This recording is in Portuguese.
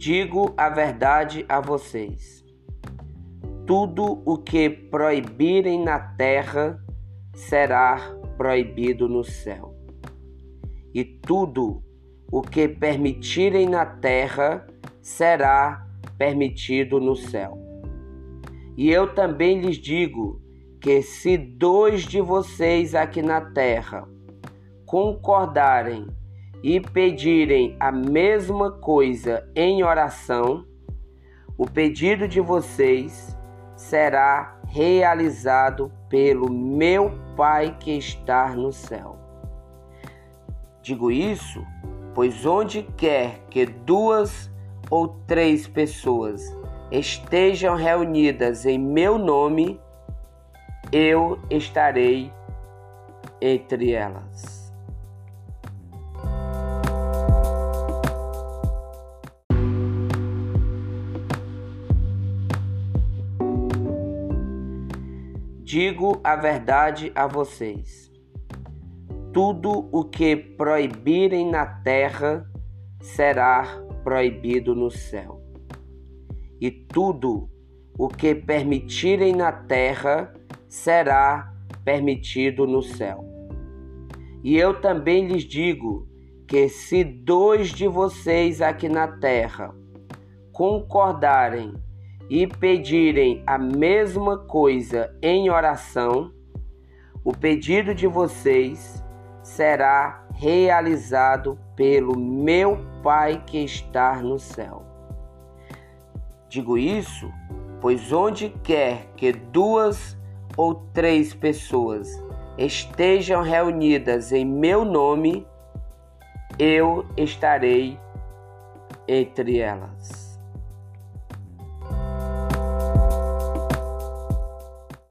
Digo a verdade a vocês: tudo o que proibirem na terra será proibido no céu, e tudo o que permitirem na terra será permitido no céu. E eu também lhes digo que se dois de vocês aqui na terra concordarem e pedirem a mesma coisa em oração, o pedido de vocês será realizado pelo meu Pai que está no céu. Digo isso, pois onde quer que duas ou três pessoas estejam reunidas em meu nome, eu estarei entre elas. Digo a verdade a vocês: tudo o que proibirem na terra será proibido no céu, e tudo o que permitirem na terra será permitido no céu. E eu também lhes digo que se dois de vocês aqui na terra concordarem e pedirem a mesma coisa em oração, o pedido de vocês será realizado pelo meu Pai que está no céu. Digo isso, pois onde quer que duas ou três pessoas estejam reunidas em meu nome, eu estarei entre elas.